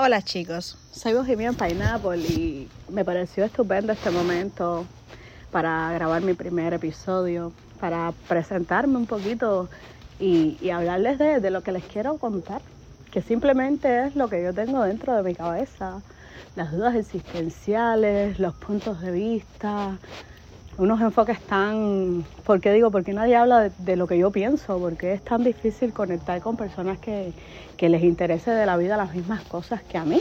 Hola chicos, soy Bohemian Pineapple y me pareció estupendo este momento para grabar mi primer episodio, para presentarme un poquito y, hablarles de, de, lo que les quiero contar, que simplemente es lo que yo tengo dentro de mi cabeza, las dudas existenciales, los puntos de vista, unos enfoques tan, ¿por qué digo? Porque nadie habla de, lo que yo pienso, porque es tan difícil conectar con personas que, les interese de la vida las mismas cosas que a mí.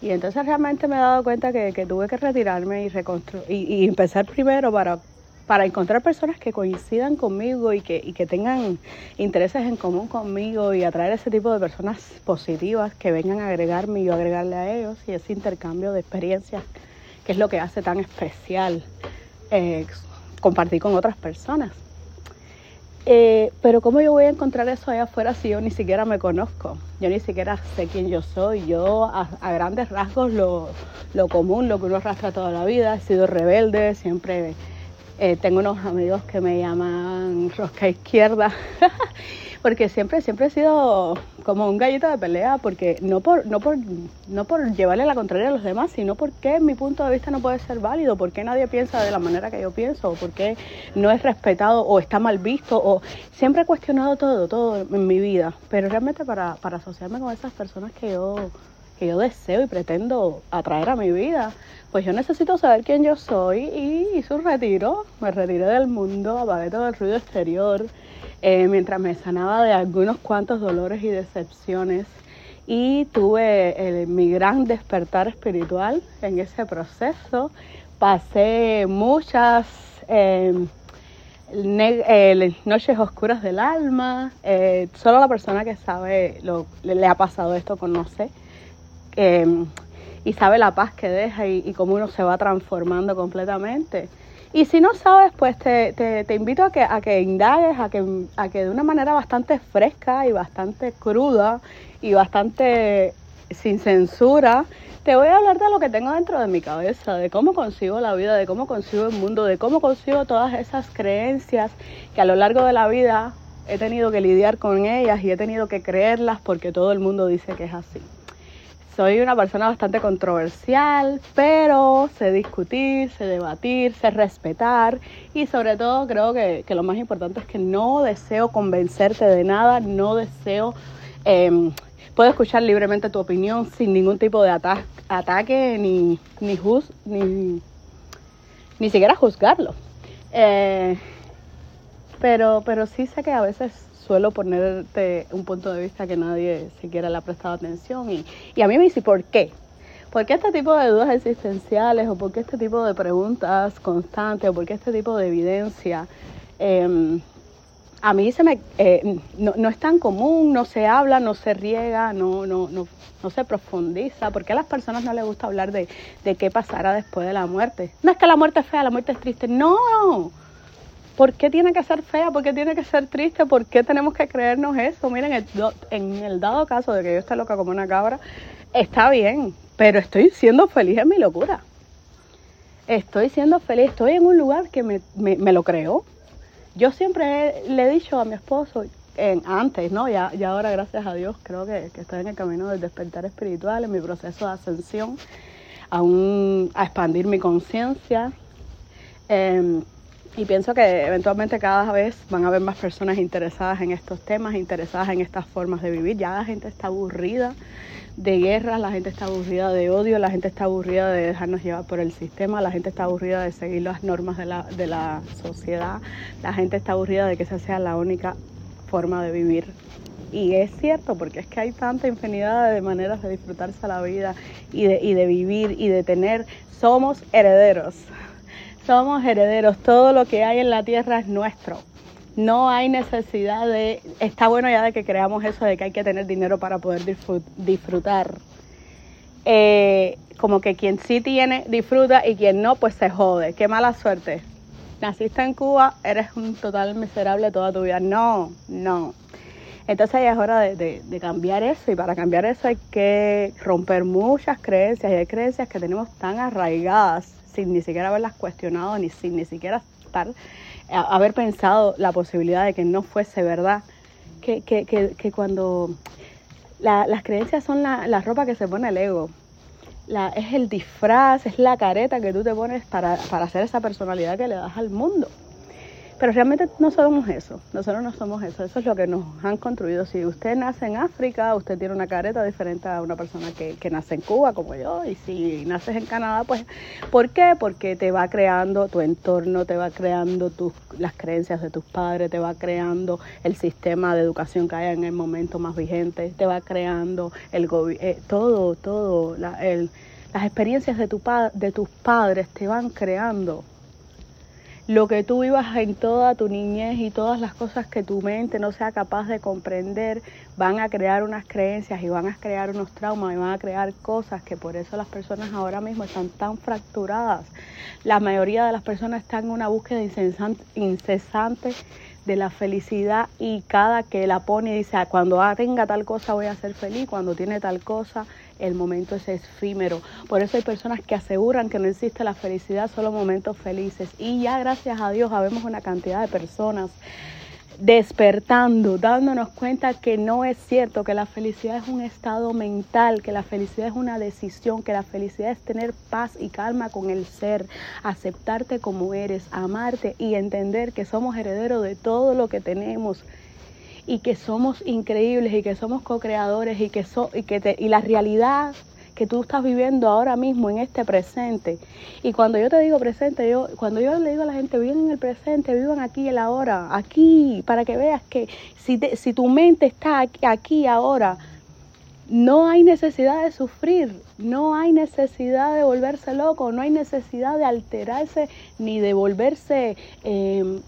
Y entonces realmente me he dado cuenta que, tuve que retirarme y, reconstruir, y, empezar primero para, para encontrar personas que coincidan conmigo y que, y que tengan intereses en común conmigo y atraer ese tipo de personas positivas que vengan a agregarme y yo agregarle a ellos y ese intercambio de experiencias que es lo que hace tan especial eh, compartir con otras personas. Eh, pero ¿cómo yo voy a encontrar eso allá afuera si yo ni siquiera me conozco? Yo ni siquiera sé quién yo soy. Yo a, grandes rasgos lo, lo, común, lo que uno arrastra toda la vida, he sido rebelde, siempre eh, tengo unos amigos que me llaman rosca izquierda. porque siempre, siempre he sido como un gallito de pelea, porque no por, no por, no por llevarle la contraria a los demás, sino porque mi punto de vista no puede ser válido, porque nadie piensa de la manera que yo pienso, o porque no es respetado o está mal visto, o siempre he cuestionado todo, todo en mi vida, pero realmente para, para asociarme con esas personas que yo, que yo deseo y pretendo atraer a mi vida, pues yo necesito saber quién yo soy y hice un retiro, me retiré del mundo, apagué todo el ruido exterior, eh, mientras me sanaba de algunos cuantos dolores y decepciones y tuve mi gran despertar espiritual en ese proceso. Pasé muchas em, eh, noches oscuras del alma. Eh, solo la persona que sabe lo le, ha pasado esto conoce em, y sabe la paz que deja y, y cómo uno se va transformando completamente. Y si no sabes, pues te, te, invito a que, a que indagues, a que, a que de una manera bastante fresca y bastante cruda y bastante sin censura, te voy a hablar de lo que tengo dentro de mi cabeza, de cómo consigo la vida, de cómo consigo el mundo, de cómo consigo todas esas creencias que a lo largo de la vida he tenido que lidiar con ellas y he tenido que creerlas porque todo el mundo dice que es así. Soy una persona bastante controversial, pero sé discutir, sé debatir, sé respetar y sobre todo creo que, lo más importante es que no deseo convencerte de nada, no deseo... Em, puedo escuchar libremente tu opinión sin ningún tipo de ataque ni, ni, ni, ni siquiera juzgarlo. Eh, pero, pero sí sé que a veces suelo ponerte un punto de vista que nadie siquiera le ha prestado atención y, y a mí me dice, ¿por qué? ¿Por qué este tipo de dudas existenciales o por qué este tipo de preguntas constantes o por qué este tipo de evidencia? Em, a mí se me, eh, no, es tan común, no se habla, no se riega, no, no, no, no se profundiza. ¿Por qué a las personas no les gusta hablar de, de qué pasará después de la muerte? No es que la muerte es fea, la muerte es triste. No, ¿Por qué tiene que ser fea? ¿Por qué tiene que ser triste? ¿Por qué tenemos que creernos eso? Miren, en el dado caso de que yo esté loca como una cabra, está bien, pero estoy siendo feliz en mi locura. Estoy siendo feliz, estoy en un lugar que me, lo creo. Yo siempre le he dicho a mi esposo, en, antes, ¿no? Ya, ya ahora, gracias a Dios, creo que, estoy en el camino del despertar espiritual, en mi proceso de ascensión, a, a expandir mi conciencia. Em, y pienso que eventualmente cada vez van a haber más personas interesadas en estos temas, interesadas en estas formas de vivir. Ya la gente está aburrida de guerras, la gente está aburrida de odio, la gente está aburrida de dejarnos llevar por el sistema, la gente está aburrida de seguir las normas de la, de la sociedad, la gente está aburrida de que esa sea la única forma de vivir. Y es cierto, porque es que hay tanta infinidad de maneras de disfrutarse la vida y de, y de vivir y de tener. Somos herederos somos herederos, todo lo que hay en la tierra es nuestro. No hay necesidad de, está bueno ya de que creamos eso de que hay que tener dinero para poder disfrutar. Eh, como que quien sí tiene, disfruta y quien no, pues se jode. Qué mala suerte. Naciste en Cuba, eres un total miserable toda tu vida. No, no. Entonces ya es hora de, de, cambiar eso y para cambiar eso hay que romper muchas creencias y hay creencias que tenemos tan arraigadas sin ni siquiera haberlas cuestionado, ni sin ni siquiera estar, haber pensado la posibilidad de que no fuese verdad, que, que, que, que cuando las creencias son la, la, ropa que se pone el ego. La, es el disfraz, es la careta que tú te pones para, para hacer esa personalidad que le das al mundo. Pero realmente no somos eso, nosotros no somos eso, eso es lo que nos han construido. Si usted nace en África, usted tiene una careta diferente a una persona que, que nace en Cuba como yo, y si naces en Canadá, pues ¿por qué? Porque te va creando tu entorno, te va creando tus, las creencias de tus padres, te va creando el sistema de educación que hay en el momento más vigente, te va creando el eh, todo, todo, la, el, las experiencias de, tu de tus padres te van creando lo que tú vivas en toda tu niñez y todas las cosas que tu mente no sea capaz de comprender van a crear unas creencias y van a crear unos traumas y van a crear cosas que por eso las personas ahora mismo están tan fracturadas. La mayoría de las personas están en una búsqueda incesante de la felicidad y cada que la pone dice, ah, cuando tenga tal cosa voy a ser feliz, cuando tiene tal cosa el momento es efímero. Por eso hay personas que aseguran que no existe la felicidad, solo momentos felices. Y ya gracias a Dios habemos una cantidad de personas despertando, dándonos cuenta que no es cierto, que la felicidad es un estado mental, que la felicidad es una decisión, que la felicidad es tener paz y calma con el ser, aceptarte como eres, amarte y entender que somos herederos de todo lo que tenemos y que somos increíbles y que somos co-creadores y que, so, y, que y la realidad que tú estás viviendo ahora mismo en este presente. Y cuando yo te digo presente, yo cuando yo le digo a la gente, vivan en el presente, vivan aquí el ahora, aquí, para que veas que si, si tu mente está aquí, aquí ahora, no hay necesidad de sufrir, no hay necesidad de volverse loco, no hay necesidad de alterarse ni de volverse... Eh,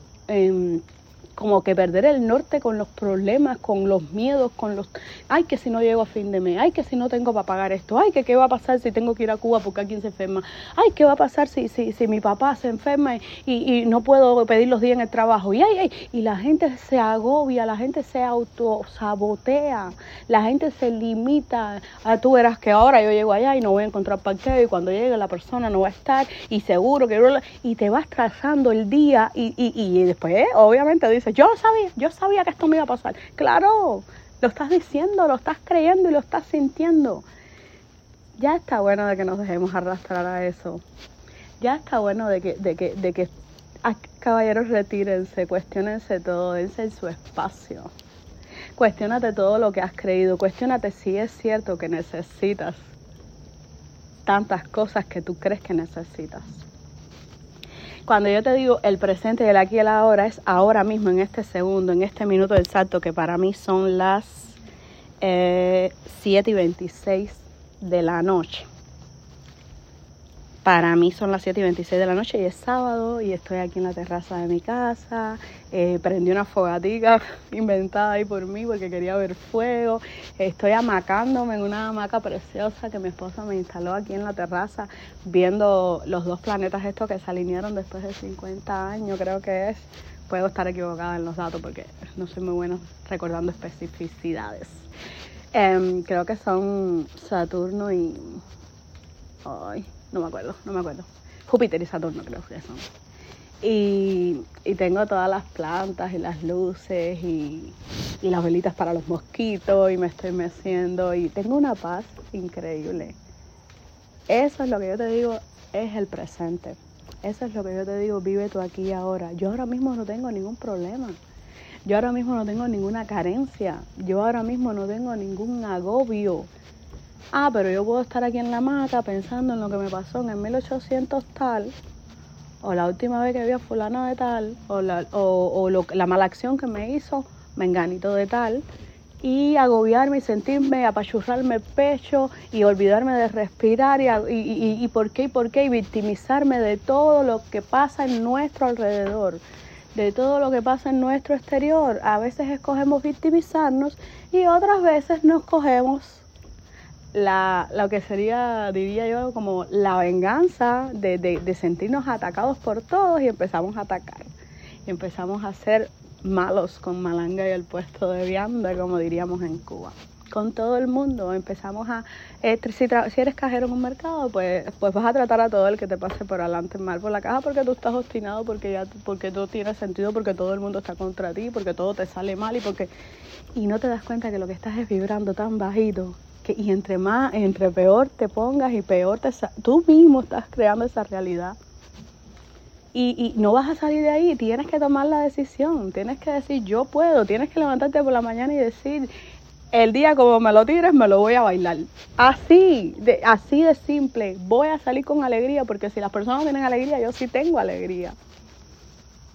como que perder el norte con los problemas, con los miedos, con los, ay, que si no llego a fin de mes, ay, que si no tengo para pagar esto, ay, que qué va a pasar si tengo que ir a Cuba porque alguien se enferma, ay, qué va a pasar si, si, si mi papá se enferma y, y, no puedo pedir los días en el trabajo, y ay, ay, y la gente se agobia, la gente se autosabotea, la gente se limita, a tú verás que ahora yo llego allá y no voy a encontrar parqueo y cuando llegue la persona no va a estar y seguro que y te vas trazando el día y, y, y después obviamente dice yo lo sabía, yo sabía que esto me iba a pasar. Claro, lo estás diciendo, lo estás creyendo y lo estás sintiendo. Ya está bueno de que nos dejemos arrastrar a eso. Ya está bueno de que, de que, de que caballeros retírense, cuestionense todo, dense en su espacio. Cuestiónate todo lo que has creído, cuestionate si es cierto que necesitas tantas cosas que tú crees que necesitas. Cuando yo te digo el presente y el aquí y el ahora, es ahora mismo, en este segundo, en este minuto exacto, que para mí son las 7 y 26 de la noche. Para mí son las 7 y 26 de la noche y es sábado y estoy aquí en la terraza de mi casa. Eh, prendí una fogatica inventada ahí por mí porque quería ver fuego. Estoy amacándome en una hamaca preciosa que mi esposa me instaló aquí en la terraza viendo los dos planetas estos que se alinearon después de 50 años, creo que es. Puedo estar equivocada en los datos porque no soy muy buena recordando especificidades. Em, creo que son Saturno y... Ay, no me acuerdo, no me acuerdo. Júpiter y Saturno creo que son. Y, tengo todas las plantas y las luces y, las velitas para los mosquitos y me estoy meciendo y tengo una paz increíble. Eso es lo que yo te digo, es el presente. Eso es lo que yo te digo, vive tú aquí y ahora. Yo ahora mismo no tengo ningún problema. Yo ahora mismo no tengo ninguna carencia. Yo ahora mismo no tengo ningún agobio ah, pero yo puedo estar aquí en la mata pensando en lo que me pasó en el 1800 tal, o la última vez que vi a fulano de tal, o la, o, la mala acción que me hizo menganito de tal, y agobiarme y sentirme, apachurrarme el pecho y olvidarme de respirar y, y, y, por qué y por qué y victimizarme de todo lo que pasa en nuestro alrededor, de todo lo que pasa en nuestro exterior. A veces escogemos victimizarnos y otras veces nos cogemos la, lo que sería, diría yo, como la venganza de, de, sentirnos atacados por todos y empezamos a atacar. Y empezamos a ser malos con malanga y el puesto de vianda, como diríamos en Cuba. con todo el mundo. Empezamos a, eh, si, si, eres cajero en un mercado, pues, pues vas a tratar a todo el que te pase por adelante mal por la caja porque tú estás obstinado, porque ya porque no tiene sentido, porque todo el mundo está contra ti, porque todo te sale mal y porque y no te das cuenta que lo que estás es vibrando tan bajito que y entre más, entre peor te pongas y peor te tú mismo estás creando esa realidad. Y, y, no vas a salir de ahí, tienes que tomar la decisión, tienes que decir yo puedo, tienes que levantarte por la mañana y decir el día como me lo tires me lo voy a bailar. Así, de, así de simple, voy a salir con alegría porque si las personas tienen alegría, yo sí tengo alegría.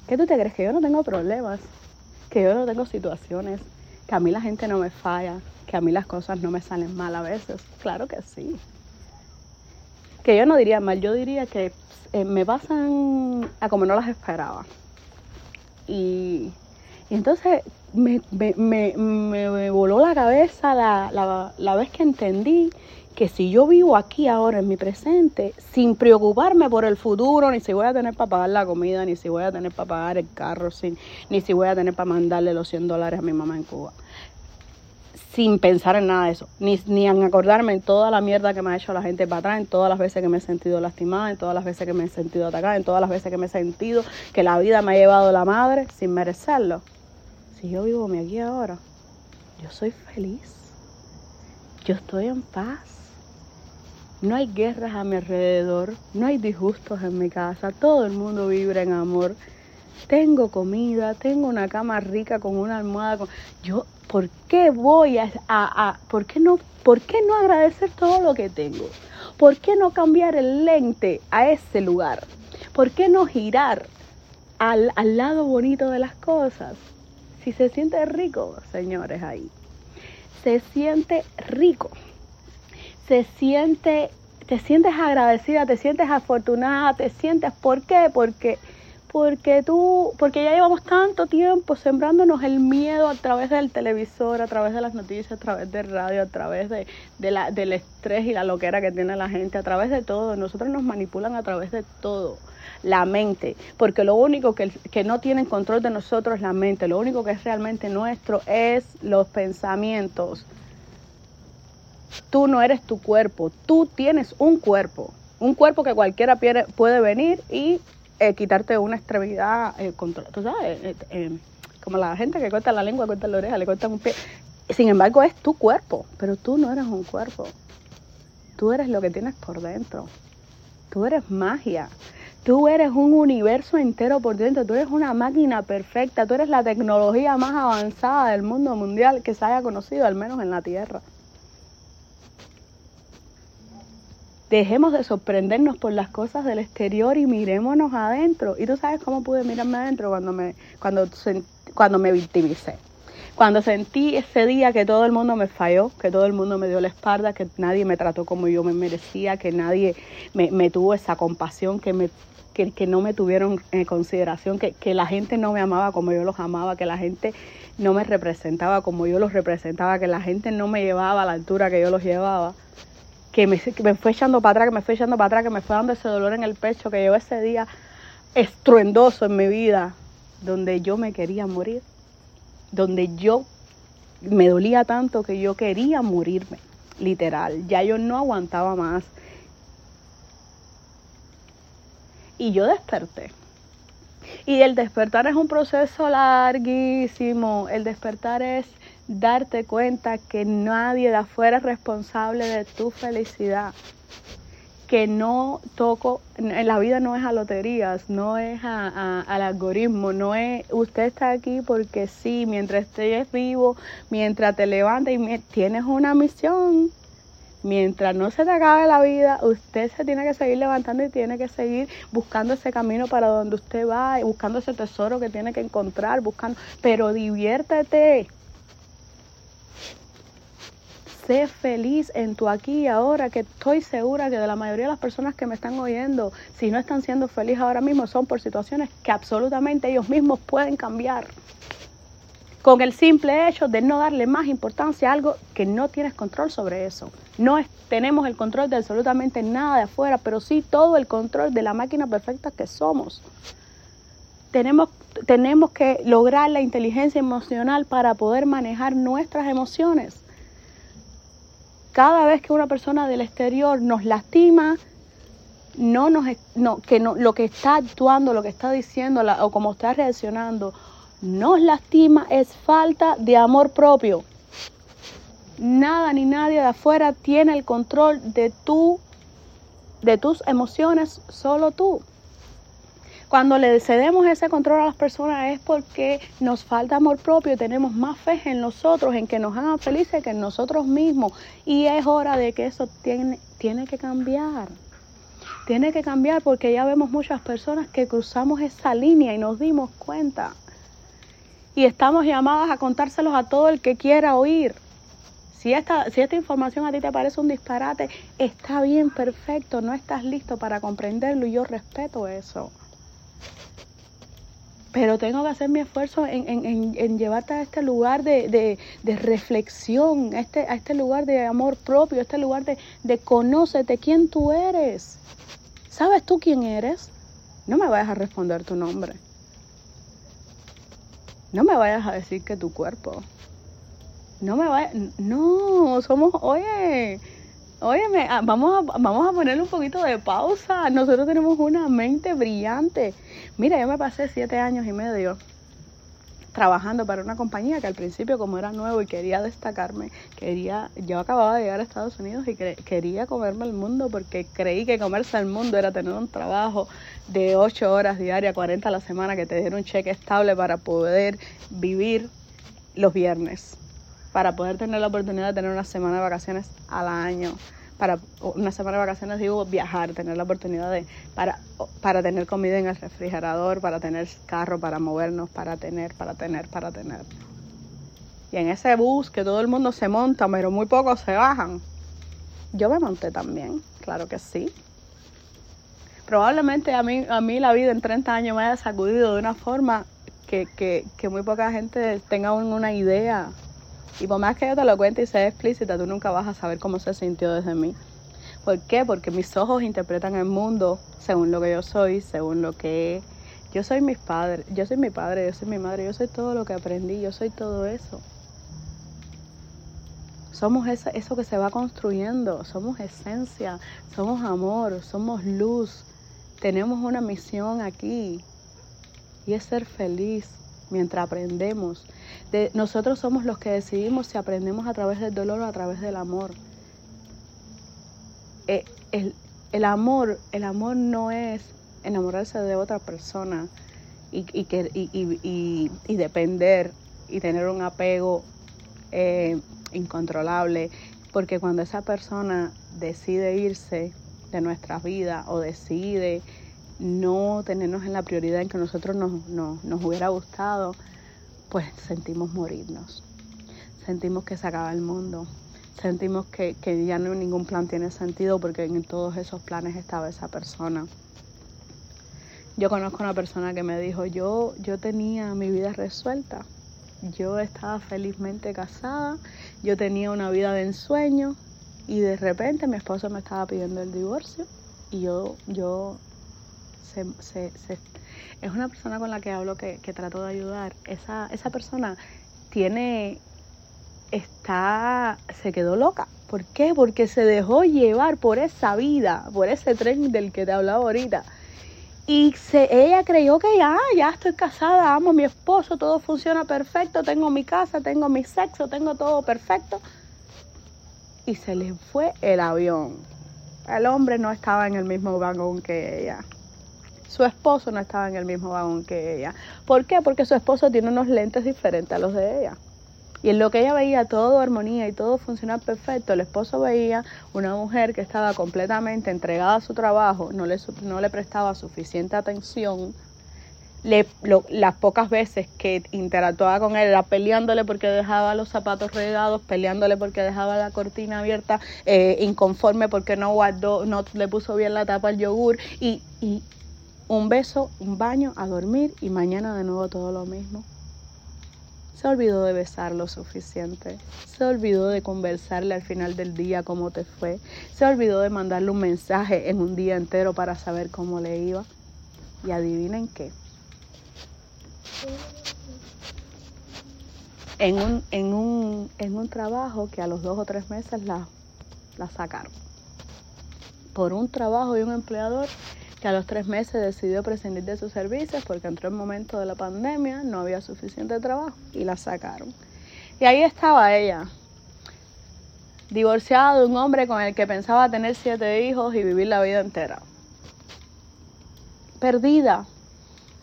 ¿Qué tú te crees? Que yo no tengo problemas, que yo no tengo situaciones, que a mí la gente no me falla, que a mí las cosas no me salen mal a veces. Claro que sí. Que yo no diría mal, yo diría que eh, me pasan a como no las esperaba. Y, entonces me, me, voló la cabeza la, la, la vez que entendí que si yo vivo aquí ahora en mi presente, sin preocuparme por el futuro, ni si voy a tener para pagar la comida, ni si voy a tener para pagar el carro, sin, ni si voy a tener para mandarle los 100 dólares a mi mamá en Cuba, sin pensar en nada de eso, ni, ni en acordarme en toda la mierda que me ha hecho la gente para atrás, en todas las veces que me he sentido lastimada, en todas las veces que me he sentido atacada, en todas las veces que me he sentido que la vida me ha llevado la madre sin merecerlo. Si yo vivo aquí ahora, yo soy feliz, yo estoy en paz. No hay guerras a mi alrededor, no hay disgustos en mi casa, todo el mundo vibra en amor. Tengo comida, tengo una cama rica con una almohada. Con... Yo ¿por qué voy a, a, ¿por, qué no, ¿por qué no agradecer todo lo que tengo? ¿Por qué no cambiar el lente a ese lugar? ¿Por qué no girar al, al lado bonito de las cosas? Si se siente rico, señores, ahí. Se siente rico. Se siente, te sientes agradecida, te sientes afortunada, te sientes, ¿por qué? Porque porque tú, porque ya llevamos tanto tiempo sembrándonos el miedo a través del televisor, a través de las noticias, a través del radio, a través de, la, del estrés y la loquera que tiene la gente, a través de todo. Nosotros nos manipulan a través de todo. La mente, porque lo único que, que no tiene control de nosotros es la mente, lo único que es realmente nuestro es los pensamientos. Tú no eres tu cuerpo, tú tienes un cuerpo, un cuerpo que cualquiera puede venir y eh, quitarte una extremidad, eh, tú sabes, eh, eh, como la gente que corta la lengua, corta la oreja, le cortan un pie. Sin embargo, es tu cuerpo, pero tú no eres un cuerpo. Tú eres lo que tienes por dentro. Tú eres magia. Tú eres un universo entero por dentro. Tú eres una máquina perfecta. Tú eres la tecnología más avanzada del mundo mundial que se haya conocido, al menos en la Tierra. Dejemos de sorprendernos por las cosas del exterior y mirémonos adentro. Y tú sabes cómo pude mirarme adentro cuando me, cuando, cuando me victimicé. Cuando sentí ese día que todo el mundo me falló, que todo el mundo me dio la espalda, que nadie me trató como yo me merecía, que nadie me, tuvo esa compasión, que, me, que, que, no me tuvieron en consideración, que, que la gente no me amaba como yo los amaba, que la gente no me representaba como yo los representaba, que la gente no me llevaba a la altura que yo los llevaba que me, fue echando para atrás, que me fue echando para atrás, que me fue dando ese dolor en el pecho, que llevo ese día estruendoso en mi vida, donde yo me quería morir, donde yo me dolía tanto que yo quería morirme, literal, ya yo no aguantaba más. Y yo desperté. Y el despertar es un proceso larguísimo. El despertar es darte cuenta que nadie de afuera es responsable de tu felicidad. Que no toco, la vida no es a loterías, no es a, al algoritmo, no es usted está aquí porque sí, mientras estés vivo, mientras te levantas y tienes una misión, mientras no se te acabe la vida, usted se tiene que seguir levantando y tiene que seguir buscando ese camino para donde usted va, buscando ese tesoro que tiene que encontrar, buscando, pero diviértete, sé feliz en tu aquí y ahora, que estoy segura que de la mayoría de las personas que me están oyendo, si no están siendo felices ahora mismo, son por situaciones que absolutamente ellos mismos pueden cambiar. Con el simple hecho de no darle más importancia a algo que no tienes control sobre eso. No tenemos el control de absolutamente nada de afuera, pero sí todo el control de la máquina perfecta que somos. Tenemos, tenemos que lograr la inteligencia emocional para poder manejar nuestras emociones cada vez que una persona del exterior nos lastima, no nos, no, que no, lo que está actuando, lo que está diciendo o como está reaccionando, nos lastima es falta de amor propio. Nada ni nadie de afuera tiene el control de tu, de tus emociones, solo tú. Cuando le cedemos ese control a las personas es porque nos falta amor propio y tenemos más fe en nosotros, en que nos hagan felices que en nosotros mismos. Y es hora de que eso tiene, tiene que cambiar. Tiene que cambiar porque ya vemos muchas personas que cruzamos esa línea y nos dimos cuenta. Y estamos llamadas a contárselos a todo el que quiera oír. Si esta, si esta información a ti te parece un disparate, está bien, perfecto, no estás listo para comprenderlo y yo respeto eso pero tengo que hacer mi esfuerzo en, llevarte a este lugar de, reflexión, a este, a este lugar de amor propio, a este lugar de, de quién tú eres. ¿Sabes tú quién eres? No me vayas a responder tu nombre. No me vayas a decir que tu cuerpo. No me vayas. No, somos. Oye, Óyeme, ah, vamos a, vamos a ponerle un poquito de pausa. Nosotros tenemos una mente brillante. Mira, yo me pasé siete años y medio trabajando para una compañía que al principio como era nuevo y quería destacarme, quería, yo acababa de llegar a Estados Unidos y quería comerme el mundo porque creí que comerse el mundo era tener un trabajo de ocho horas diarias, 40 a la semana, que te diera un cheque estable para poder vivir los viernes para poder tener la oportunidad de tener una semana de vacaciones al año. Para una semana de vacaciones digo viajar, tener la oportunidad de, para, para tener comida en el refrigerador, para tener carro, para movernos, para tener, para tener, para tener. Y en ese bus que todo el mundo se monta, pero muy pocos se bajan. Yo me monté también, claro que sí. Probablemente a mí, a mí la vida en 30 años me haya sacudido de una forma que, que, que muy poca gente tenga una idea y por más que yo te lo cuente y sea explícita, tú nunca vas a saber cómo se sintió desde mí. ¿Por qué? Porque mis ojos interpretan el mundo según lo que yo soy, según lo que yo soy mis padres, yo soy mi padre, yo soy mi madre, yo soy todo lo que aprendí, yo soy todo eso. Somos eso que se va construyendo, somos esencia, somos amor, somos luz. Tenemos una misión aquí y es ser feliz mientras aprendemos. De, nosotros somos los que decidimos si aprendemos a través del dolor o a través del amor. Eh, el, amor, el amor no es enamorarse de otra persona y, y, y, depender y tener un apego eh, incontrolable, porque cuando esa persona decide irse de nuestra vida o decide no tenernos en la prioridad en que nosotros nos, nos hubiera gustado, pues sentimos morirnos. Sentimos que se acaba el mundo. Sentimos que, que ya no ningún plan tiene sentido porque en todos esos planes estaba esa persona. Yo conozco una persona que me dijo, yo, yo tenía mi vida resuelta, yo estaba felizmente casada, yo tenía una vida de ensueño y de repente mi esposo me estaba pidiendo el divorcio y yo, yo es una persona con la que hablo que, que trato de ayudar. Esa, esa persona tiene, está, se quedó loca. ¿Por qué? Porque se dejó llevar por esa vida, por ese tren del que te hablaba ahorita. Y se, ella creyó que ya, ya estoy casada, amo a mi esposo, todo funciona perfecto, tengo mi casa, tengo mi sexo, tengo todo perfecto. Y se le fue el avión. El hombre no estaba en el mismo vagón que ella. Su esposo no estaba en el mismo vagón que ella. ¿Por qué? Porque su esposo tiene unos lentes diferentes a los de ella. Y en lo que ella veía todo armonía y todo funcionaba perfecto, el esposo veía una mujer que estaba completamente entregada a su trabajo, no le, no le prestaba suficiente atención. Le, las pocas veces que interactuaba con él era peleándole porque dejaba los zapatos regados, peleándole porque dejaba la cortina abierta, eh, inconforme porque no guardó, no le puso bien la tapa al yogur y, y un beso, un baño, a dormir y mañana de nuevo todo lo mismo. Se olvidó de besar lo suficiente. Se olvidó de conversarle al final del día cómo te fue. Se olvidó de mandarle un mensaje en un día entero para saber cómo le iba. Y adivinen qué. En un, en un, en un trabajo que a los dos o tres meses la, la sacaron. Por un trabajo y un empleador que a los tres meses decidió prescindir de sus servicios porque entró el momento de la pandemia, no había suficiente trabajo y la sacaron. Y ahí estaba ella, divorciada de un hombre con el que pensaba tener siete hijos y vivir la vida entera. Perdida,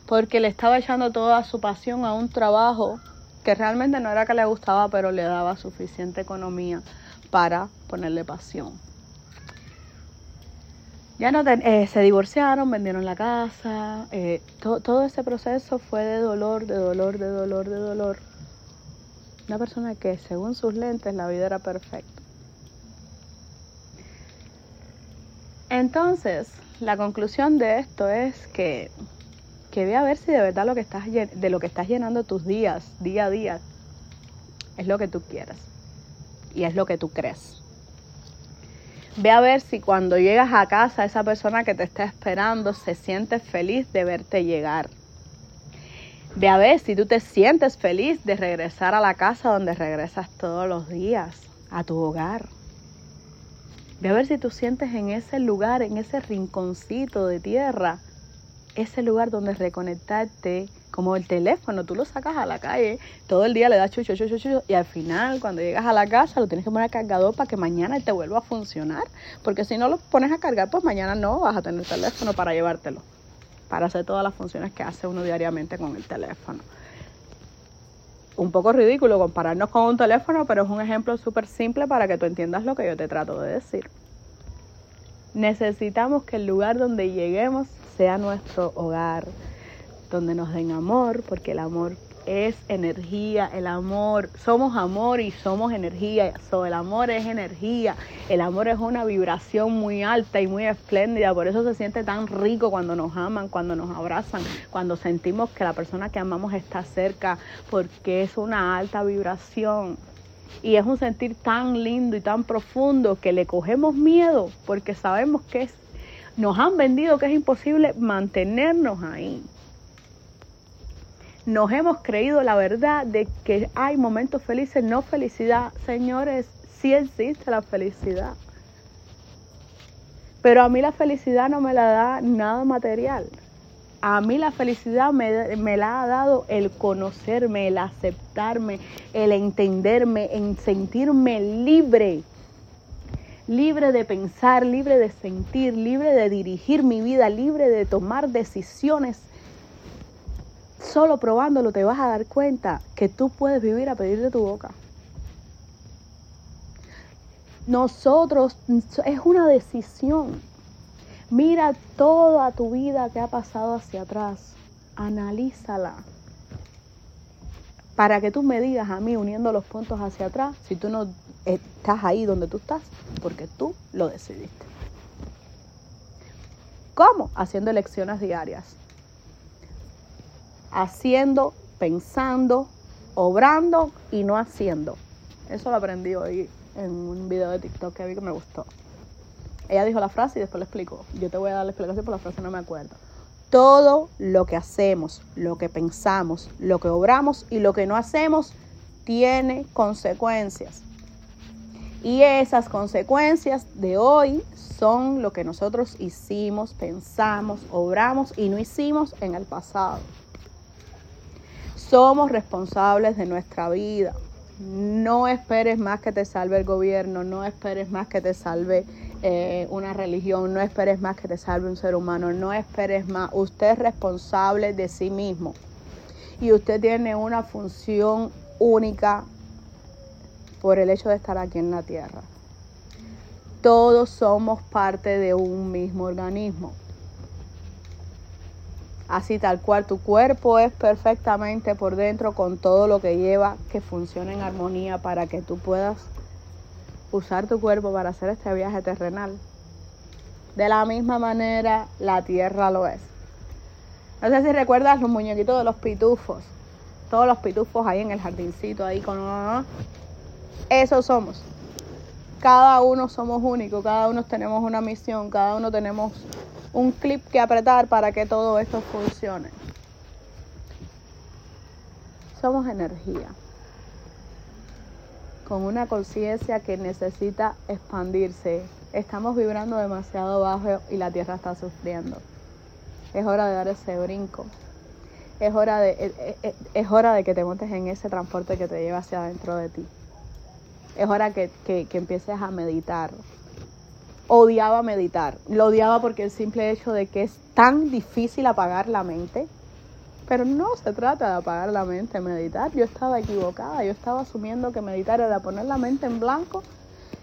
porque le estaba echando toda su pasión a un trabajo que realmente no era que le gustaba, pero le daba suficiente economía para ponerle pasión. Ya no eh, se divorciaron, vendieron la casa, eh, todo ese proceso fue de dolor, de dolor, de dolor, de dolor. Una persona que según sus lentes la vida era perfecta. Entonces, la conclusión de esto es que, que ve a ver si de verdad lo que estás, de lo que estás llenando tus días, día a día, es lo que tú quieres y es lo que tú crees. Ve a ver si cuando llegas a casa esa persona que te está esperando se siente feliz de verte llegar. Ve a ver si tú te sientes feliz de regresar a la casa donde regresas todos los días, a tu hogar. Ve a ver si tú sientes en ese lugar, en ese rinconcito de tierra, ese lugar donde reconectarte como el teléfono, tú lo sacas a la calle, todo el día le das chucho, chucho, chucho, y al final cuando llegas a la casa lo tienes que poner a cargador para que mañana te vuelva a funcionar, porque si no lo pones a cargar, pues mañana no vas a tener teléfono para llevártelo, para hacer todas las funciones que hace uno diariamente con el teléfono. Un poco ridículo compararnos con un teléfono, pero es un ejemplo súper simple para que tú entiendas lo que yo te trato de decir. Necesitamos que el lugar donde lleguemos sea nuestro hogar, donde nos den amor, porque el amor es energía, el amor, somos amor y somos energía, el amor es energía, el amor es una vibración muy alta y muy espléndida, por eso se siente tan rico cuando nos aman, cuando nos abrazan, cuando sentimos que la persona que amamos está cerca, porque es una alta vibración. Y es un sentir tan lindo y tan profundo que le cogemos miedo porque sabemos que es, nos han vendido que es imposible mantenernos ahí nos hemos creído la verdad de que hay momentos felices, no felicidad. Señores, sí existe la felicidad. Pero a mí la felicidad no me la da nada material. A mí la felicidad me, me, la ha dado el conocerme, el aceptarme, el entenderme, en sentirme libre. Libre de pensar, libre de sentir, libre de dirigir mi vida, libre de tomar decisiones Solo probándolo te vas a dar cuenta que tú puedes vivir a pedir de tu boca. Nosotros, es una decisión. Mira toda tu vida que ha pasado hacia atrás. Analízala. Para que tú me digas a mí, uniendo los puntos hacia atrás, si tú no estás ahí donde tú estás, porque tú lo decidiste. ¿Cómo? Haciendo elecciones diarias haciendo, pensando, obrando y no haciendo. Eso lo aprendí hoy en un video de TikTok que vi que me gustó. Ella dijo la frase y después le explico. Yo te voy a dar la explicación por la frase no me acuerdo. Todo lo que hacemos, lo que pensamos, lo que obramos y lo que no hacemos tiene consecuencias. Y esas consecuencias de hoy son lo que nosotros hicimos, pensamos, obramos y no hicimos en el pasado. Somos responsables de nuestra vida. No esperes más que te salve el gobierno, no esperes más que te salve eh, una religión, no esperes más que te salve un ser humano, no esperes más. Usted es responsable de sí mismo y usted tiene una función única por el hecho de estar aquí en la tierra. Todos somos parte de un mismo organismo así tal cual tu cuerpo es perfectamente por dentro con todo lo que lleva que funcione en armonía para que tú puedas usar tu cuerpo para hacer este viaje terrenal. De la misma manera la tierra lo es. No sé si recuerdas los muñequitos de los pitufos. Todos los pitufos ahí en el jardincito, ahí con... Esos somos. Cada uno somos únicos, cada uno tenemos una misión, cada uno tenemos un clip que apretar para que todo esto funcione. Somos energía. con una conciencia que necesita expandirse. Estamos vibrando demasiado bajo y la Tierra está sufriendo. Es hora de dar ese brinco. Es hora de, es, eh, eh, es hora de que te montes en ese transporte que te lleva hacia adentro de ti. Es hora que, que, que empieces a meditar. Odiaba meditar. Lo odiaba porque el simple hecho de que es tan difícil apagar la mente pero no se trata de apagar la mente, meditar. Yo estaba equivocada, yo estaba asumiendo que meditar era poner la mente en blanco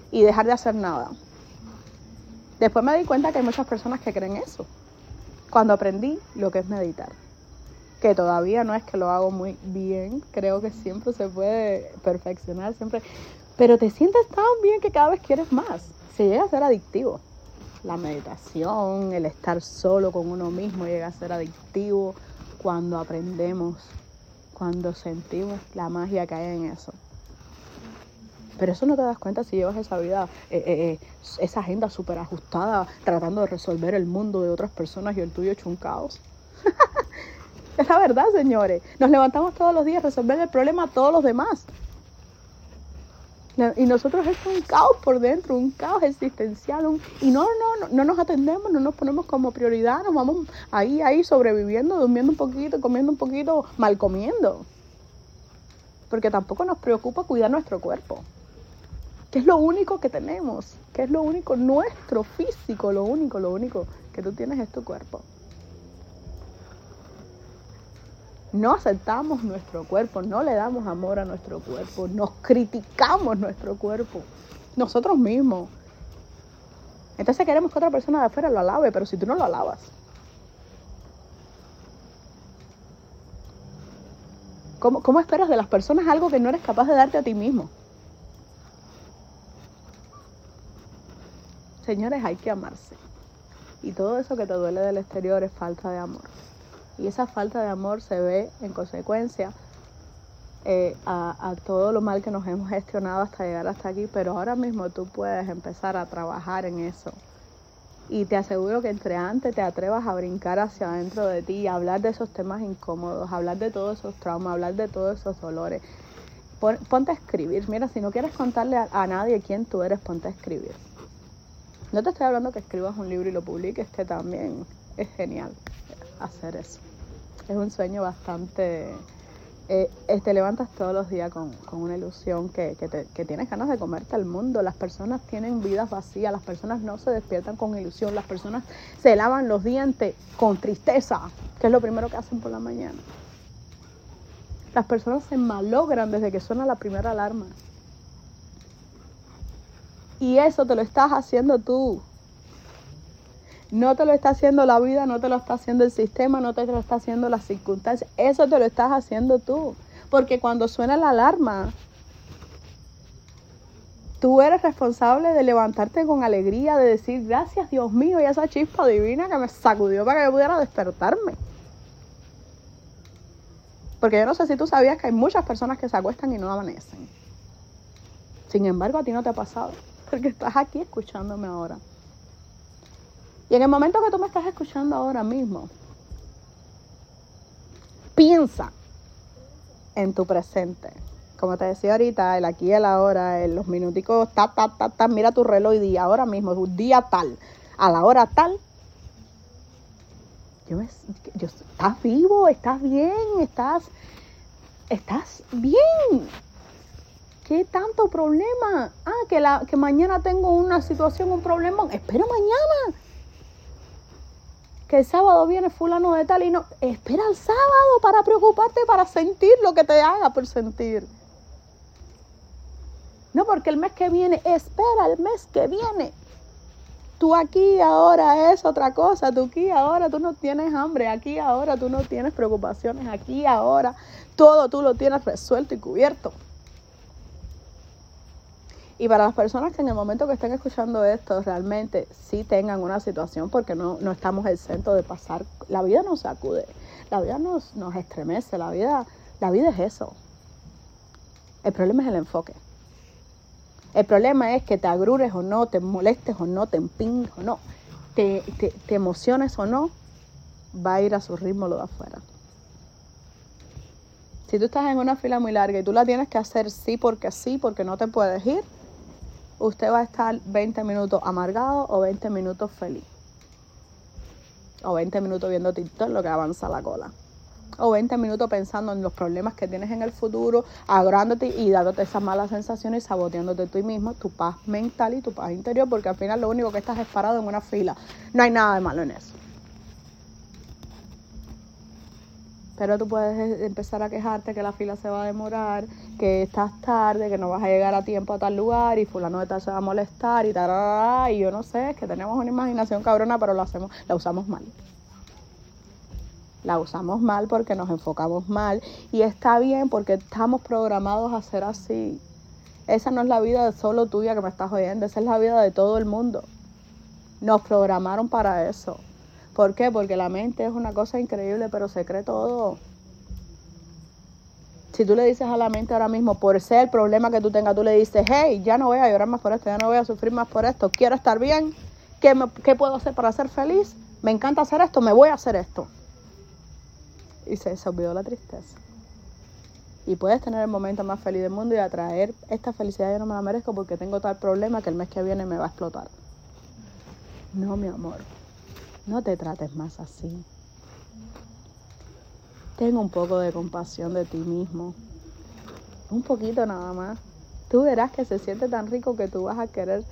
y dejar de hacer nada. Después me di cuenta que hay muchas personas que creen eso. Cuando aprendí lo que es meditar. Que todavía no es que lo hago muy bien, creo que siempre se puede perfeccionar, siempre. Pero te sientes tan bien que cada vez quieres más. Se llega a ser adictivo. La meditación, el estar solo con uno mismo llega a ser adictivo cuando aprendemos, cuando sentimos la magia que hay en eso. Pero eso no te das cuenta si llevas esa vida, eh, eh, eh, esa agenda súper ajustada, tratando de resolver el mundo de otras personas y el tuyo hecho un caos. es la verdad, señores. Nos levantamos todos los días a resolver el problema a todos los demás. Y nosotros es un caos por dentro, un caos existencial. y no, no, no, no nos atendemos, no nos ponemos como prioridad, nos vamos ahí, ahí sobreviviendo, durmiendo un poquito, comiendo un poquito, mal comiendo. Porque tampoco nos preocupa cuidar nuestro cuerpo. Que es lo único que tenemos, que es lo único, nuestro físico, lo único, lo único que tú tienes es tu cuerpo. No aceptamos nuestro cuerpo, no le damos amor a nuestro cuerpo, nos criticamos nuestro cuerpo, nosotros mismos. Entonces queremos que otra persona de afuera lo alabe, pero si tú no lo alabas. ¿Cómo, ¿Cómo esperas de las personas algo que no eres capaz de darte a ti mismo? Señores, hay que amarse. Y todo eso que te duele del exterior es falta de amor. Y esa falta de amor se ve en consecuencia eh, a, todo lo mal que nos hemos gestionado hasta llegar hasta aquí, pero ahora mismo tú puedes empezar a trabajar en eso. Y te aseguro que entre antes te atrevas a brincar hacia adentro de ti, a hablar de esos temas incómodos, hablar de todos esos traumas, hablar de todos esos dolores. ponte a escribir. Mira, si no quieres contarle a, a nadie quién tú eres, ponte a escribir. No te estoy hablando que escribas un libro y lo publiques, que también es genial hacer eso. Es un sueño bastante... Eh, te levantas todos los días con, una ilusión que, que, tienes ganas de comerte al mundo. Las personas tienen vidas vacías, las personas no se despiertan con ilusión, las personas se lavan los dientes con tristeza, que es lo primero que hacen por la mañana. Las personas se malogran desde que suena la primera alarma. Y eso te lo estás haciendo tú. No te lo está haciendo la vida, no te lo está haciendo el sistema, no te lo está haciendo las circunstancias. Eso te lo estás haciendo tú. Porque cuando suena la alarma, tú eres responsable de levantarte con alegría, de decir gracias Dios mío y esa chispa divina que me sacudió para que yo pudiera despertarme. Porque yo no sé si tú sabías que hay muchas personas que se acuestan y no amanecen. Sin embargo, a ti no te ha pasado, porque estás aquí escuchándome ahora. Y en el momento que tú me estás escuchando ahora mismo, piensa en tu presente. Como te decía ahorita, el aquí el ahora, en los minuticos, ta, ta, ta, ta, mira tu reloj y día, ahora mismo, día tal, a la hora tal. Yo, yo, estás vivo, estás bien, estás, estás bien. ¿Qué tanto problema? Ah, que, la, que mañana tengo una situación, un problema. Espero mañana que el sábado viene fulano de tal y no, espera el sábado para preocuparte, para sentir lo que te haga por sentir. No porque el mes que viene, espera el mes que viene. Tú aquí ahora es otra cosa, tú aquí ahora tú no tienes hambre, aquí ahora tú no tienes preocupaciones, aquí ahora todo tú lo tienes resuelto y cubierto. Y para las personas que en el momento que estén escuchando esto realmente sí tengan una situación, porque no, no estamos exentos de pasar, la vida nos sacude, la vida nos, nos estremece, la vida, la vida es eso. El problema es el enfoque. El problema es que te agrures o no, te molestes o no, te empingues o no, te, te, te emociones o no, va a ir a su ritmo lo de afuera. Si tú estás en una fila muy larga y tú la tienes que hacer sí porque sí, porque no te puedes ir, usted va a estar 20 minutos amargado o 20 minutos feliz. O 20 minutos viendo TikTok lo que avanza la cola. O 20 minutos pensando en los problemas que tienes en el futuro, agorándote y dándote esas malas sensaciones y saboteándote tú mismo, tu paz mental y tu paz interior, porque al final lo único que estás es parado en una fila. No hay nada de malo en eso. Pero tú puedes eh, empezar a quejarte que la fila se va a demorar, que estás tarde, que no vas a llegar a tiempo a tal lugar y fulano de tal se va a molestar y tal, y yo no sé, es que tenemos una imaginación cabrona, pero lo hacemos, la usamos mal. La usamos mal porque nos enfocamos mal y está bien porque estamos programados a ser así. Esa no es la vida solo tuya que me estás oyendo, esa es la vida de todo el mundo. Nos programaron para eso. ¿Por qué? Porque la mente es una cosa increíble, pero se cree todo. Si tú le dices a la mente ahora mismo, por ser el problema que tú tengas, tú le dices, hey, ya no voy a llorar más por esto, ya no voy a sufrir más por esto, quiero estar bien, ¿qué, puedo hacer para ser feliz? Me encanta hacer esto, me voy a hacer esto. Y se, se olvidó la tristeza. Y puedes tener el momento más feliz del mundo y atraer esta felicidad, yo no me la merezco porque tengo tal problema que el mes que viene me va a explotar. No, mi amor. No te trates más así. Ten un poco de compasión de ti mismo. Un poquito nada más. Tú verás que se siente tan rico que tú vas a querer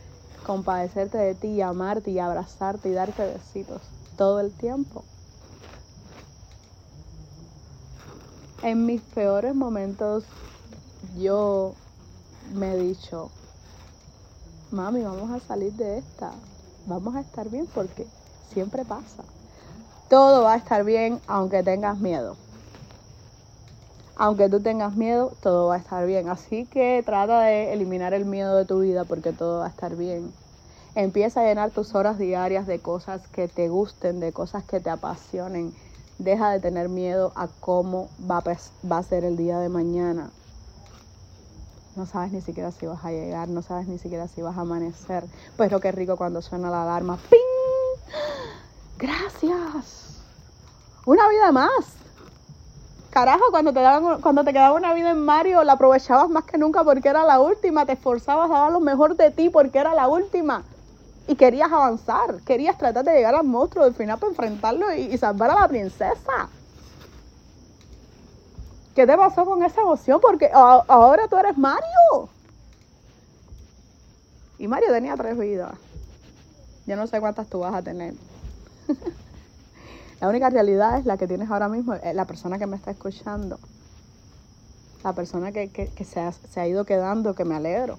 compadecerte de ti y amarte y abrazarte y darte besitos todo el tiempo. En mis peores momentos yo me he dicho, mami, vamos a salir de esta, vamos a estar bien porque siempre pasa. Todo va a estar bien aunque tengas miedo. Aunque tú tengas miedo, todo va a estar bien. Así que trata de eliminar el miedo de tu vida porque todo va a estar bien. Empieza a llenar tus horas diarias de cosas que te gusten, de cosas que te apasionen. Deja de tener miedo a cómo va a, ser el día de mañana. No sabes ni siquiera si vas a llegar, no sabes ni siquiera si vas a amanecer. Pero qué rico cuando suena la alarma. ¡Ping! Gracias. Una vida más. Carajo, cuando te, daban, cuando te quedaba una vida en Mario, la aprovechabas más que nunca porque era la última. Te esforzabas, dabas lo mejor de ti porque era la última. Y querías avanzar, querías tratar de llegar al monstruo del final para enfrentarlo y, salvar a la princesa. ¿Qué te pasó con esa emoción? Porque ahora tú eres Mario. Y Mario tenía tres vidas. Yo no sé cuántas tú vas a tener. la única realidad es la que tienes ahora mismo, eh, la persona que me está escuchando. La persona que, se, ha, se ha ido quedando, que me alegro.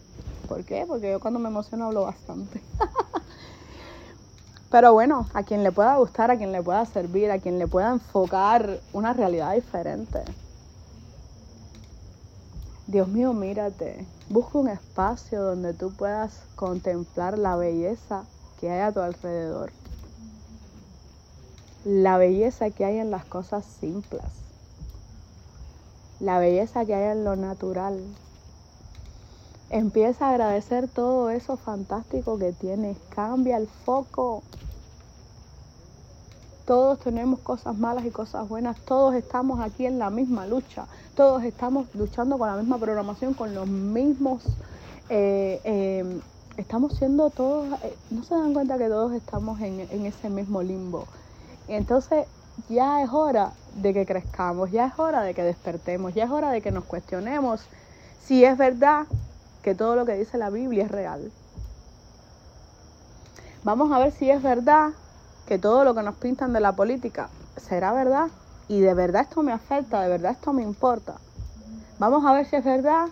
¿Por qué? Porque yo cuando me emociono hablo bastante. Pero bueno, a quien le pueda gustar, a quien le pueda servir, a quien le pueda enfocar una realidad diferente. Dios mío, mírate. Busca un espacio donde tú puedas contemplar la belleza que hay a tu alrededor la belleza que hay en las cosas simples, la belleza que hay en lo natural. Empieza a agradecer todo eso fantástico que tienes, cambia el foco. Todos tenemos cosas malas y cosas buenas, todos estamos aquí en la misma lucha, todos estamos luchando con la misma programación, con los mismos... Eh, eh, estamos siendo todos, eh, no se dan cuenta que todos estamos en, en ese mismo limbo entonces ya es hora de que crezcamos, ya es hora de que despertemos, ya es hora de que nos cuestionemos si es verdad que todo lo que dice la Biblia es real. Vamos a ver si es verdad que todo lo que nos pintan de la política será verdad y de verdad esto me afecta, de verdad esto me importa. Vamos a ver si es verdad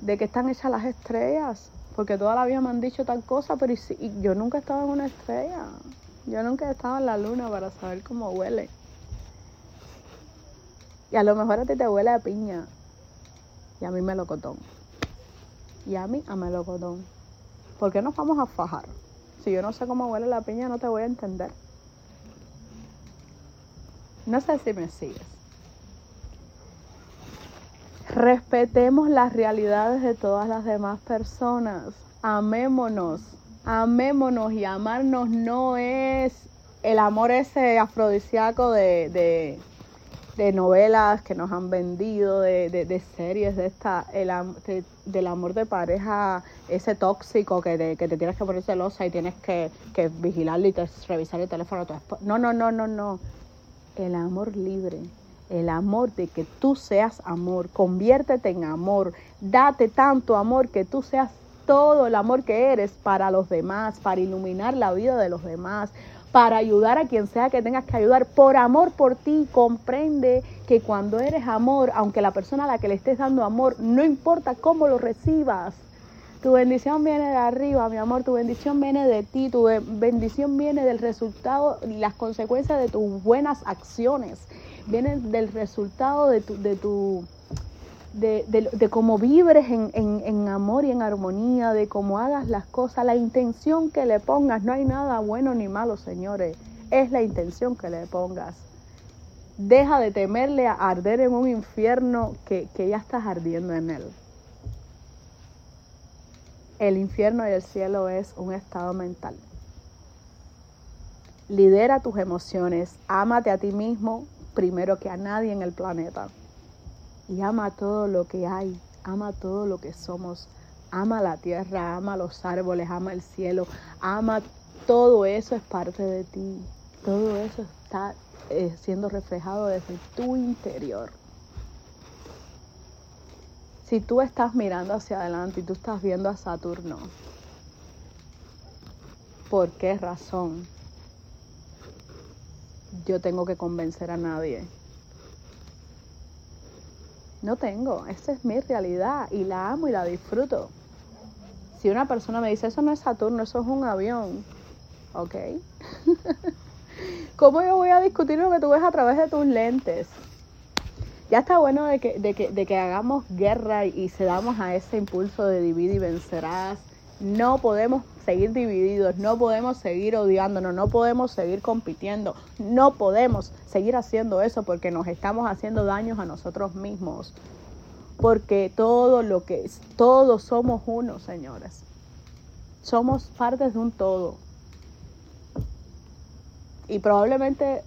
de que están hechas las estrellas, porque toda la vida me han dicho tal cosa, pero yo nunca he estado en una estrella. Yo nunca he estado en la luna para saber cómo huele. Y a lo mejor a ti te huele a piña. Y a mí melocotón. Y a mí a melocotón. ¿Por qué nos vamos a fajar? Si yo no sé cómo huele la piña, no te voy a entender. No sé si me sigues. Respetemos las realidades de todas las demás personas. Amémonos amémonos y amarnos no es el amor ese afrodisíaco de, de novelas que nos han vendido, de, de, series, de esta, el, del amor de pareja, ese tóxico que te, que te tienes que poner celosa y tienes que, que vigilarlo y revisar el teléfono. No, no, no, no, no. El amor libre, el amor de que tú seas amor, conviértete en amor, date tanto amor que tú seas todo el amor que eres para los demás, para iluminar la vida de los demás, para ayudar a quien sea que tengas que ayudar, por amor por ti. Comprende que cuando eres amor, aunque la persona a la que le estés dando amor, no importa cómo lo recibas, tu bendición viene de arriba, mi amor, tu bendición viene de ti, tu bendición viene del resultado las consecuencias de tus buenas acciones, vienen del resultado de tu, de tu de, de, cómo vibres en, en, amor y en armonía, de cómo hagas las cosas, la intención que le pongas. No hay nada bueno ni malo, señores. Es la intención que le pongas. Deja de temerle a arder en un infierno que, que ya estás ardiendo en él. El infierno y el cielo es un estado mental. Lidera tus emociones, ámate a ti mismo primero que a nadie en el planeta y ama todo lo que hay, ama todo lo que somos, ama la tierra, ama los árboles, ama el cielo, ama todo eso es parte de ti, todo eso está eh, siendo reflejado desde tu interior. Si tú estás mirando hacia adelante y tú estás viendo a Saturno, ¿por qué razón yo tengo que convencer a nadie? No tengo, esa es mi realidad y la amo y la disfruto. Si una persona me dice, eso no es Saturno, eso es un avión, ok. ¿Cómo yo voy a discutir lo que tú ves a través de tus lentes? Ya está bueno de que, de que, de que hagamos guerra y, cedamos a ese impulso de dividir y vencerás. No podemos seguir divididos, no podemos seguir odiándonos, no podemos seguir compitiendo, no podemos seguir haciendo eso porque nos estamos haciendo daños a nosotros mismos. Porque todo lo que es, todos somos uno, señores. Somos partes de un todo. Y probablemente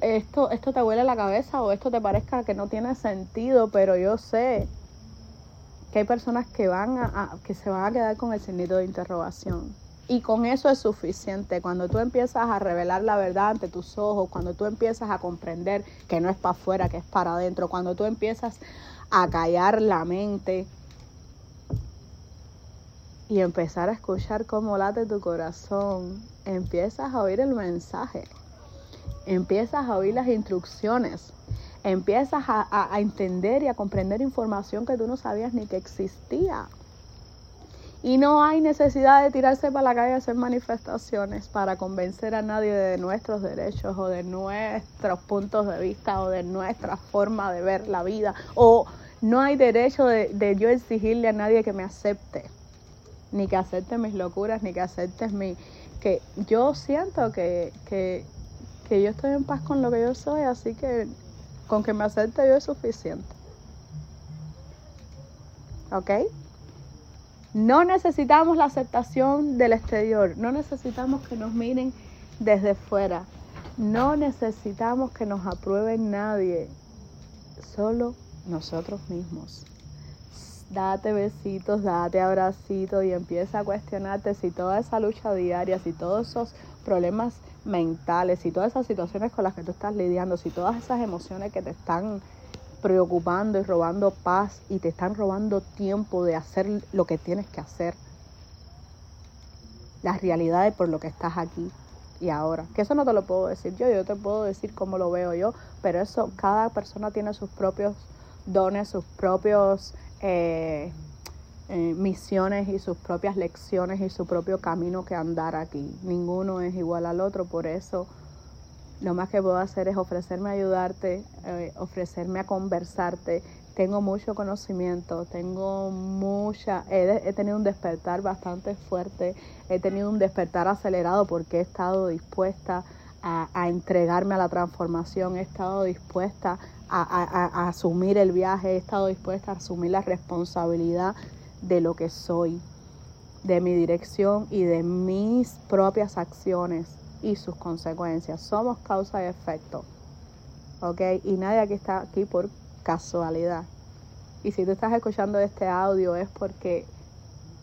esto, esto te huele la cabeza o esto te parezca que no tiene sentido, pero yo sé hay personas que van a, que se van a quedar con el signo de interrogación. Y con eso es suficiente. Cuando tú empiezas a revelar la verdad ante tus ojos, cuando tú empiezas a comprender que no es para afuera, que es para adentro, cuando tú empiezas a callar la mente y empezar a escuchar cómo late tu corazón, empiezas a oír el mensaje, empiezas a oír las instrucciones, empiezas a, entender y a comprender información que tú no sabías ni que existía. Y no hay necesidad de tirarse para la calle a hacer manifestaciones para convencer a nadie de nuestros derechos o de nuestros puntos de vista o de nuestra forma de ver la vida. O no hay derecho de, yo exigirle a nadie que me acepte, ni que acepte mis locuras, ni que acepte mi... que yo siento que, que, que yo estoy en paz con lo que yo soy, así que con que me acepte yo es suficiente. ¿Ok? No necesitamos la aceptación del exterior, no necesitamos que nos miren desde fuera, no necesitamos que nos aprueben nadie, solo nosotros mismos. Date besitos, date abracitos y empieza a cuestionarte si toda esa lucha diaria, si todos esos problemas mentales, si todas esas situaciones con las que tú estás lidiando, si todas esas emociones que te están preocupando y robando paz y te están robando tiempo de hacer lo que tienes que hacer, las realidades por lo que estás aquí y ahora. Que eso no te lo puedo decir yo, yo te puedo decir cómo lo veo yo, pero eso cada persona tiene sus propios dones, sus propios eh, eh, misiones y sus propias lecciones y su propio camino que andar aquí. Ninguno es igual al otro, por eso lo más que puedo hacer es ofrecerme a ayudarte, eh, ofrecerme a conversarte. Tengo mucho conocimiento, tengo mucha, he, tenido un despertar bastante fuerte, he tenido un despertar acelerado porque he estado dispuesta a, entregarme a la transformación, he estado dispuesta a, asumir el viaje, he estado dispuesta a asumir la responsabilidad de lo que soy, de mi dirección y de mis propias acciones y sus consecuencias. Somos causa y efecto. ¿ok? Y nadie aquí está aquí por casualidad. Y si tú estás escuchando este audio es porque,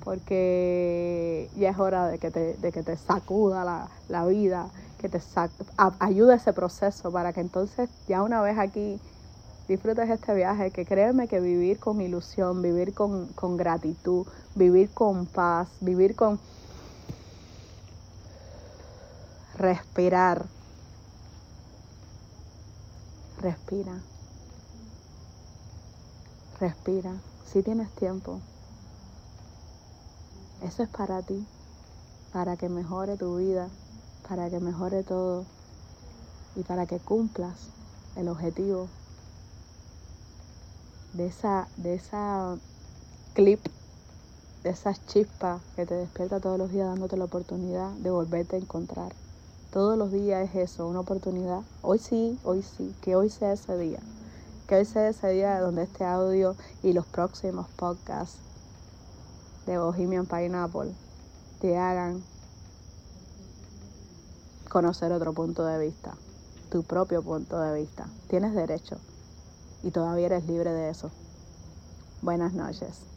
porque ya es hora de que te, de que te sacuda la, la vida, que te ayude ese proceso para que entonces ya una vez aquí disfrutes este viaje, que créeme que vivir con ilusión, vivir con, con gratitud, vivir con paz, vivir con respirar. Respira. Respira. Si tienes tiempo. Eso es para ti. Para que mejore tu vida. Para que mejore todo. Y para que cumplas el objetivo de esa, de esa clip, de esas chispas que te despierta todos los días dándote la oportunidad de volverte a encontrar. Todos los días es eso, una oportunidad. Hoy sí, hoy sí, que hoy sea ese día. Que hoy sea ese día donde este audio y los próximos podcasts de Bohemian Pineapple te hagan conocer otro punto de vista, tu propio punto de vista. Tienes derecho y todavía eres libre de eso. Buenas noches.